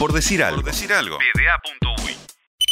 Por decir algo. Por decir algo.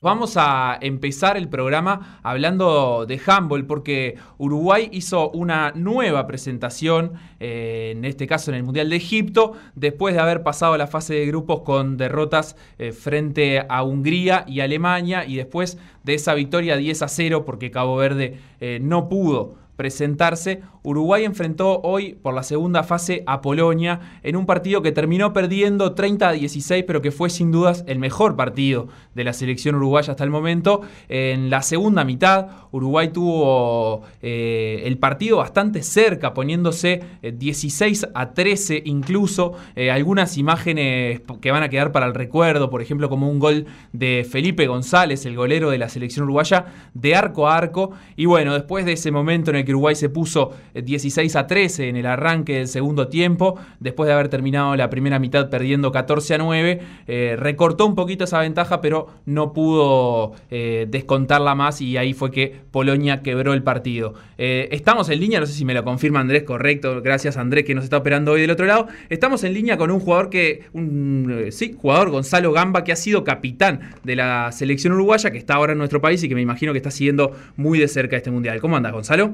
Vamos a empezar el programa hablando de handball porque Uruguay hizo una nueva presentación, eh, en este caso en el Mundial de Egipto, después de haber pasado la fase de grupos con derrotas eh, frente a Hungría y Alemania y después de esa victoria 10 a 0 porque Cabo Verde eh, no pudo presentarse, Uruguay enfrentó hoy por la segunda fase a Polonia en un partido que terminó perdiendo 30 a 16, pero que fue sin dudas el mejor partido de la selección uruguaya hasta el momento. En la segunda mitad, Uruguay tuvo eh, el partido bastante cerca, poniéndose 16 eh, a 13 incluso. Eh, algunas imágenes que van a quedar para el recuerdo, por ejemplo, como un gol de Felipe González, el golero de la selección uruguaya, de arco a arco. Y bueno, después de ese momento en el que Uruguay se puso 16 a 13 en el arranque del segundo tiempo, después de haber terminado la primera mitad perdiendo 14 a 9, eh, recortó un poquito esa ventaja, pero no pudo eh, descontarla más y ahí fue que Polonia quebró el partido. Eh, estamos en línea, no sé si me lo confirma Andrés, correcto, gracias Andrés que nos está operando hoy del otro lado. Estamos en línea con un jugador que, un, sí, jugador Gonzalo Gamba, que ha sido capitán de la selección uruguaya, que está ahora en nuestro país y que me imagino que está siguiendo muy de cerca este mundial. ¿Cómo andas, Gonzalo?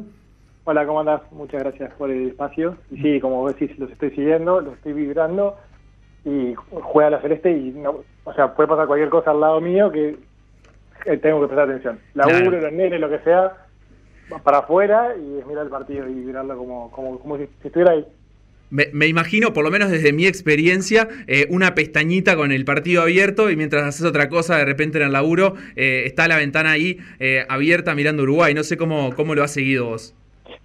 Hola, ¿cómo andás? Muchas gracias por el espacio. Y sí, como vos decís, los estoy siguiendo, los estoy vibrando y juega la celeste y, no, o sea, puede pasar cualquier cosa al lado mío que eh, tengo que prestar atención. La claro. los nenes, lo que sea, para afuera y es mirar el partido y vibrarlo como, como, como si, estuviera ahí. Me, imagino, por lo menos desde mi experiencia, eh, una pestañita con el partido abierto y mientras haces otra cosa, de repente en el laburo, eh, está la ventana ahí abierta mirando Uruguay. No sé cómo, cómo lo has seguido vos.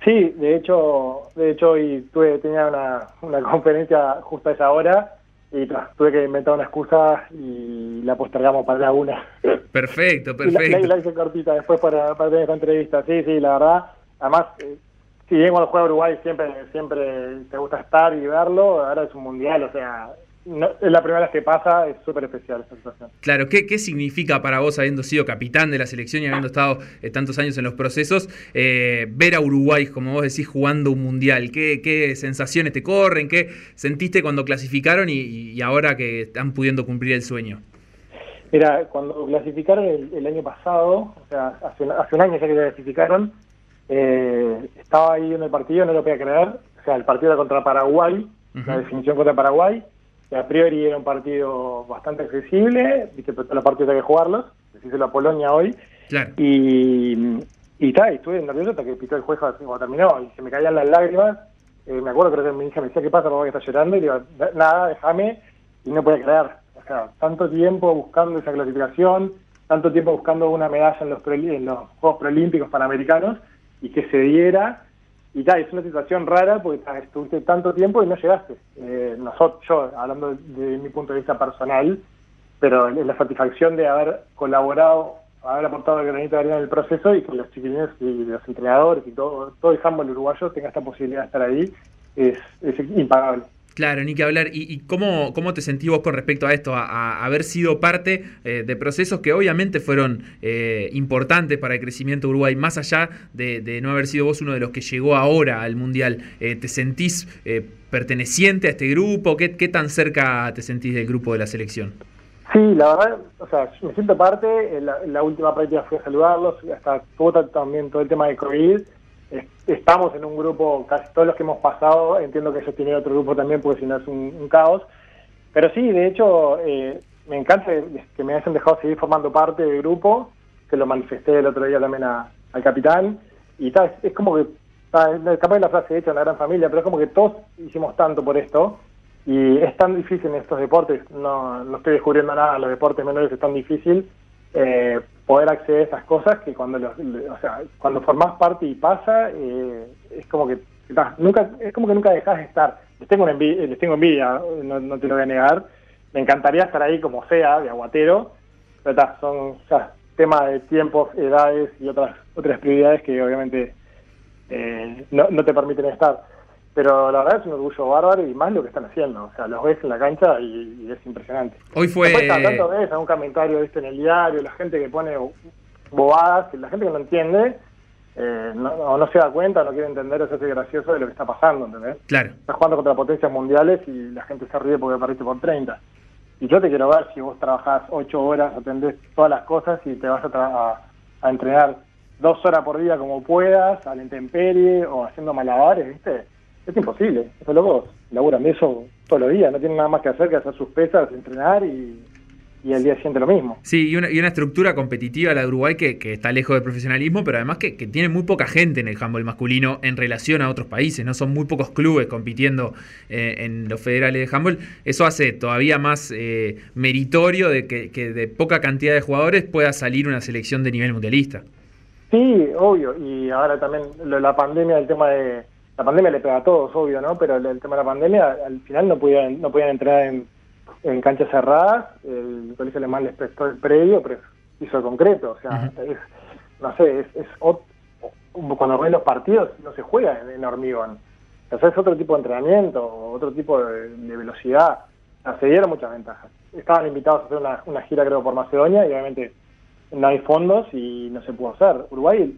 Sí, de hecho, de hecho hoy tuve, tenía una, una conferencia justo a esa hora y tuve que inventar una excusa y la postergamos para la una. Perfecto, perfecto. Y la, hice cortita después para, para, tener esta entrevista. Sí, sí, la verdad. Además, eh, si bien cuando juega Uruguay siempre, siempre te gusta estar y verlo, ahora es un mundial, o sea, es la primera vez que pasa, es súper especial esta situación. Claro, ¿qué, ¿qué significa para vos, habiendo sido capitán de la selección y habiendo estado eh, tantos años en los procesos, eh, ver a Uruguay, como vos decís, jugando un mundial? ¿Qué, ¿Qué, sensaciones te corren? ¿Qué sentiste cuando clasificaron y, ahora que están pudiendo cumplir el sueño? Mira, cuando clasificaron el, año pasado, o sea, hace, hace, un año ya que clasificaron, eh, estaba ahí en el partido, no lo podía creer, o sea, el partido era contra Paraguay, la definición contra Paraguay, a priori era un partido bastante accesible, viste, pero los partidos hay que jugarlos, decíselo a Polonia hoy. Y, y, ta, estuve nervioso hasta que pitó el juez cuando terminó y se me caían las lágrimas. Eh, me acuerdo que mi hija me decía, ¿qué pasa, papá, que está llorando? Y digo, nada, déjame. Y no podía creer. O sea, tanto tiempo buscando esa clasificación, tanto tiempo buscando una medalla en los, en los Juegos Preolímpicos Panamericanos y que se diera y tal, es una situación rara porque estuviste tanto tiempo y no llegaste. Eh, nosotros, yo, hablando de, mi punto de vista personal, pero la satisfacción de haber colaborado, haber aportado el granito de arena en el proceso y que los chiquilines y los entrenadores y todo, todo el handball uruguayo tenga esta posibilidad de estar ahí, es, es impagable. Claro, ni que hablar. ¿Y, cómo, cómo, te sentís vos con respecto a esto? A, haber sido parte eh, de procesos que obviamente fueron eh, importantes para el crecimiento de Uruguay, más allá de, no haber sido vos uno de los que llegó ahora al Mundial. Eh, ¿Te sentís perteneciente a este grupo? ¿Qué, ¿Qué tan cerca te sentís del grupo de la selección? Sí, la verdad, o sea, me siento parte. La, la última práctica fui a saludarlos, hasta también todo el tema de COVID estamos en un grupo, casi todos los que hemos pasado, entiendo que ellos tienen otro grupo también, porque si no es un, caos. Pero sí, de hecho, eh, me encanta que me hayan dejado seguir formando parte del grupo, que lo manifesté el otro día también al capitán. Y tal, es, como que, capaz de la frase hecha, una gran familia, pero es como que todos hicimos tanto por esto. Y es tan difícil en estos deportes, no, no estoy descubriendo nada, los deportes menores es tan difícil eh, poder acceder a esas cosas que cuando los, o sea, cuando formás parte y pasa eh, es como que nunca es como que nunca dejas de estar. Les tengo envidia, les tengo envidia no, te lo voy a negar. Me encantaría estar ahí como sea de aguatero pero son temas de tiempos edades y otras otras prioridades que obviamente eh, no, no te permiten estar pero la verdad es un orgullo bárbaro y más lo que están haciendo. O sea, los ves en la cancha y, es impresionante. Hoy fue. Después, tanto ves algún comentario ¿viste? en el diario, la gente que pone bobadas, la gente que no entiende, eh, no, o no se da cuenta, no quiere entender eso es gracioso de lo que está pasando, ¿entendés? Claro. Estás jugando contra potencias mundiales y la gente se ríe porque perdiste por 30. Y yo te quiero ver si vos trabajás ocho horas, atendés todas las cosas y te vas a, a, entrenar dos horas por día como puedas, al intemperie o haciendo malabares, ¿viste? Es imposible. Eso locos laburan de eso todos los días, no tienen nada más que hacer que hacer sus pesas, entrenar y y al día siguiente lo mismo. Sí, y una, y una estructura competitiva la de Uruguay que, está lejos del profesionalismo, pero además que, tiene muy poca gente en el handball masculino en relación a otros países, ¿no? Son muy pocos clubes compitiendo eh, en los federales de handball. Eso hace todavía más eh, meritorio de que, de poca cantidad de jugadores pueda salir una selección de nivel mundialista. Sí, obvio, y ahora también la pandemia, el tema de... La pandemia le pega a todos, obvio, ¿no? Pero el, tema de la pandemia, al final no podían, no podían entrar en en canchas cerradas, el colegio alemán les prestó el predio, pero hizo el concreto, o sea, es, no sé, es, es cuando ven los partidos no se juega en, hormigón, o sea, es otro tipo de entrenamiento, otro tipo de, velocidad, se dieron muchas ventajas. Estaban invitados a hacer una, una gira creo por Macedonia y obviamente no hay fondos y no se pudo hacer. Uruguay,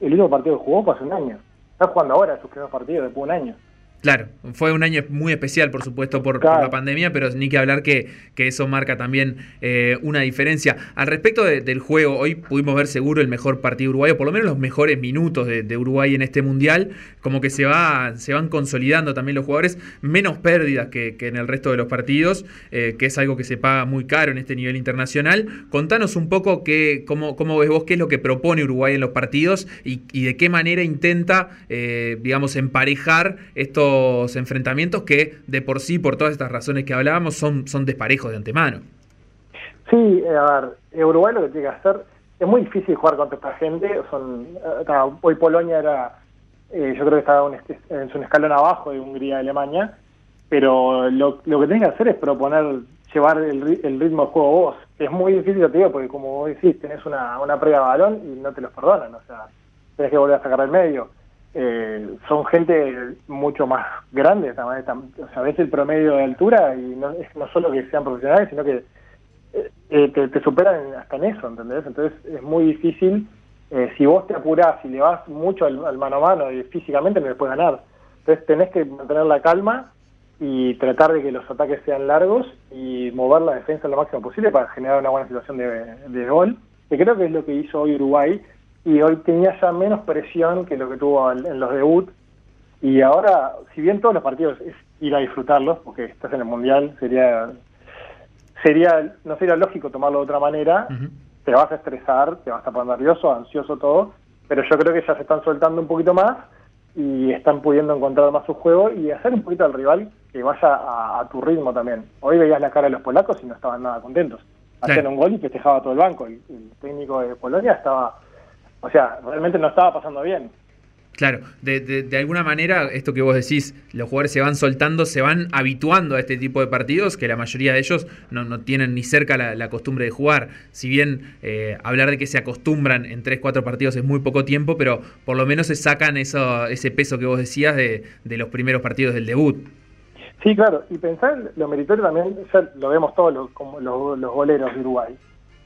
el, último partido que jugó fue hace un año. Está jugando ahora sus primeros partidos después de un año. Claro, fue un año muy especial, por supuesto, por, la pandemia, pero ni que hablar que, que eso marca también eh, una diferencia. Al respecto del juego, hoy pudimos ver seguro el mejor partido uruguayo, por lo menos los mejores minutos de, Uruguay en este mundial, como que se, va, se van consolidando también los jugadores, menos pérdidas que, en el resto de los partidos, eh, que es algo que se paga muy caro en este nivel internacional. Contanos un poco qué, cómo, cómo ves vos qué es lo que propone Uruguay en los partidos y, de qué manera intenta, eh, digamos, emparejar esto enfrentamientos que de por sí, por todas estas razones que hablábamos, son, son desparejos de antemano. Sí, eh, a ver, Uruguay lo que tiene que hacer, es muy difícil jugar contra esta gente, son, eh, hoy Polonia era, eh, yo creo que estaba en un escalón abajo de Hungría y Alemania, pero lo, lo que tienes que hacer es proponer llevar el, ritmo de juego vos. Es muy difícil, te digo, porque como vos decís, tenés una, una previa de balón y no te los perdonan, o sea, tenés que volver a sacar el medio eh, son gente mucho más grande, o sea, ves el promedio de altura y no, es no solo que sean profesionales, sino que eh, eh, te, superan hasta en eso, ¿entendés? Entonces es muy difícil, eh, si vos te apurás y le vas mucho al, mano a mano y físicamente no le puedes ganar. Entonces tenés que mantener la calma y tratar de que los ataques sean largos y mover la defensa lo máximo posible para generar una buena situación de, de gol, que creo que es lo que hizo hoy Uruguay y hoy tenía ya menos presión que lo que tuvo en los debut. Y ahora, si bien todos los partidos es ir a disfrutarlos, porque estás en el Mundial, sería sería no sería lógico tomarlo de otra manera, te vas a estresar, te vas a poner nervioso, ansioso, todo, pero yo creo que ya se están soltando un poquito más y están pudiendo encontrar más su juego y hacer un poquito al rival que vaya a, tu ritmo también. Hoy veías la cara de los polacos y no estaban nada contentos. Hacían un gol y festejaba todo el banco. Y el técnico de Polonia estaba o sea, realmente no estaba pasando bien. Claro, de, de, alguna manera, esto que vos decís, los jugadores se van soltando, se van habituando a este tipo de partidos, que la mayoría de ellos no, no tienen ni cerca la, costumbre de jugar. Si bien eh, hablar de que se acostumbran en 3-4 partidos es muy poco tiempo, pero por lo menos se sacan eso, ese peso que vos decías de, de los primeros partidos del debut. Sí, claro, y pensar lo meritorio también, ya lo vemos todos los, como los, los goleros de Uruguay.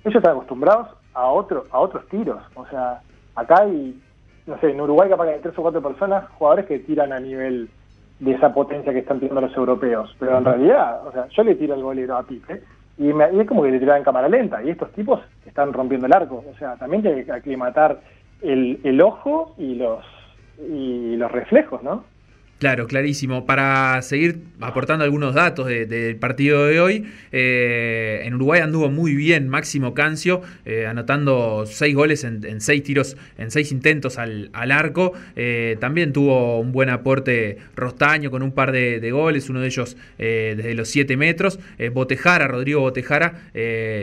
Ellos están acostumbrados a, otro, a otros tiros, o sea acá hay, no sé, en Uruguay capaz que hay tres o cuatro personas, jugadores que tiran a nivel de esa potencia que están tirando los europeos. Pero en realidad, o sea, yo le tiro el golero a Pipe y, me, es como que le tiraba en cámara lenta. Y estos tipos están rompiendo el arco. O sea, también hay que aclimatar el, el ojo y los, y los reflejos, ¿no? Claro, clarísimo. Para seguir aportando algunos datos del partido de hoy, eh, en Uruguay anduvo muy bien Máximo Cancio, eh, anotando seis goles en, seis tiros, en seis intentos al, arco. Eh, también tuvo un buen aporte Rostaño con un par de, goles, uno de ellos desde los siete metros. Botejara, Rodrigo Botejara,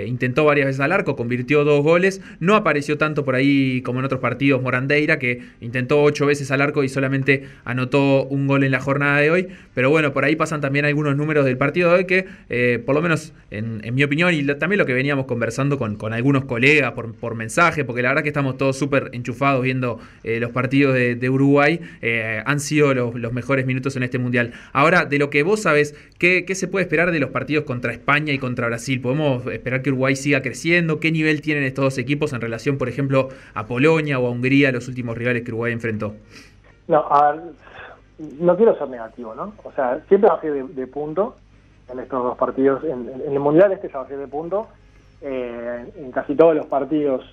intentó varias veces al arco, convirtió dos goles. No apareció tanto por ahí como en otros partidos Morandeira, que intentó ocho veces al arco y solamente anotó un gol en la jornada de hoy. Pero bueno, por ahí pasan también algunos números del partido de hoy que, eh, por lo menos en, mi opinión, y también lo que veníamos conversando con, algunos colegas por, mensaje, porque la verdad que estamos todos súper enchufados viendo eh, los partidos de, Uruguay, eh, han sido los, mejores minutos en este mundial. Ahora, de lo que vos sabes, ¿qué, ¿qué se puede esperar de los partidos contra España y contra Brasil? ¿Podemos esperar que Uruguay siga creciendo? ¿Qué nivel tienen estos dos equipos en relación, por ejemplo, a Polonia o a Hungría, los últimos rivales que Uruguay enfrentó? No, a no quiero ser negativo, ¿no? O sea, siempre bajé de, de punto, en estos dos partidos. En, el Mundial este ya va a ser de punto. Eh, en casi todos los partidos.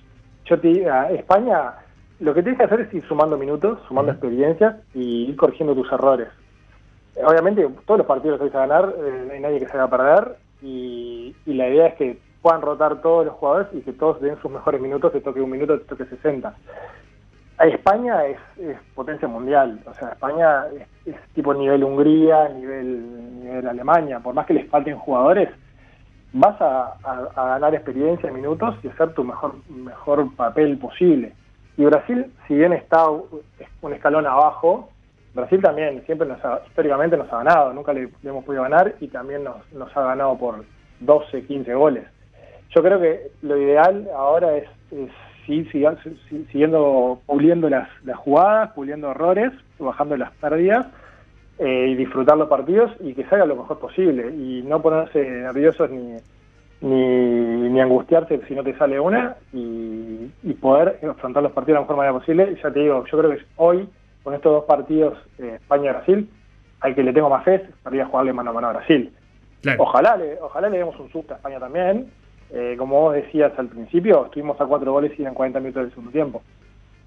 Yo te España, lo que tienes que hacer es ir sumando minutos, sumando experiencias y ir corrigiendo tus errores. Obviamente, todos los partidos los vais a ganar, eh, no hay nadie que se haga perder y, la idea es que puedan rotar todos los jugadores y que todos den sus mejores minutos, te toque un minuto, te toque 60. España es, potencia mundial, o sea, España es, tipo nivel Hungría, nivel, nivel Alemania, por más que les falten jugadores, vas a, ganar experiencia, minutos y hacer tu mejor, mejor papel posible. Y Brasil, si bien está un escalón abajo, Brasil también siempre nos ha, históricamente nos ha ganado, nunca le, hemos podido ganar y también nos, nos, ha ganado por 12, 15 goles. Yo creo que lo ideal ahora es, sí, siguiendo puliendo las, las jugadas, puliendo errores, bajando las pérdidas eh, y disfrutar los partidos y que salga lo mejor posible y no ponerse nerviosos ni, ni, ni angustiarse si no te sale una y, y poder afrontar los partidos de la mejor manera posible. Ya te digo, yo creo que hoy con estos dos partidos, eh, España y Brasil, hay que le tengo más fe para ir a jugarle mano a mano a Brasil. Ojalá, le, ojalá le demos un susto a España también. Eh, como vos decías al principio, estuvimos a cuatro goles y en 40 minutos del segundo tiempo.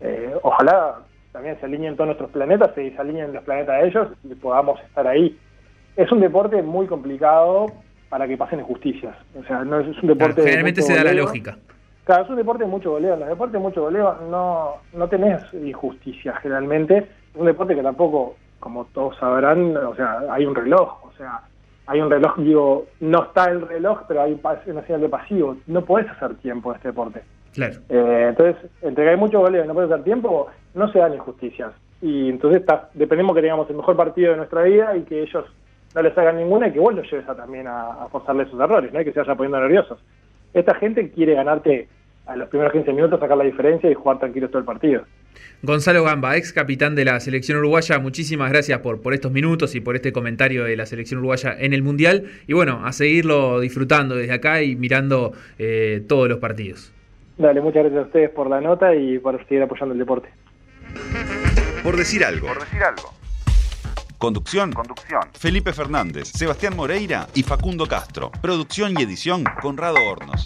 Eh, ojalá también se alineen todos nuestros planetas, se alineen los planetas de ellos y podamos estar ahí. Es un deporte muy complicado para que pasen injusticias. O sea, no es, un deporte. generalmente se da la lógica. Claro, es un deporte de mucho goleo. En los deportes de mucho goleo no, no tenés injusticia generalmente. Es un deporte que tampoco, como todos sabrán, o sea, hay un reloj. O sea, hay un reloj, digo, no está el reloj, pero hay una señal de pasivo. No podés hacer tiempo en este deporte. Claro. Eh, entonces, entre que hay mucho goleo y no podés hacer tiempo, no se dan injusticias. Y entonces está, dependemos que tengamos el mejor partido de nuestra vida y que ellos no les hagan ninguna y que vos los lleves a, también a, a forzarle sus errores, no hay que se vayan poniendo nerviosos. Esta gente quiere ganarte a los primeros 15 minutos sacar la diferencia y jugar tranquilo todo el partido. Gonzalo Gamba, ex capitán de la selección uruguaya, muchísimas gracias por, por estos minutos y por este comentario de la selección uruguaya en el Mundial. Y bueno, a seguirlo disfrutando desde acá y mirando eh, todos los partidos. Dale, muchas gracias a ustedes por la nota y por seguir apoyando el deporte. Por decir algo. Por decir algo. Conducción. Conducción. Felipe Fernández, Sebastián Moreira y Facundo Castro. Producción y edición Conrado Hornos.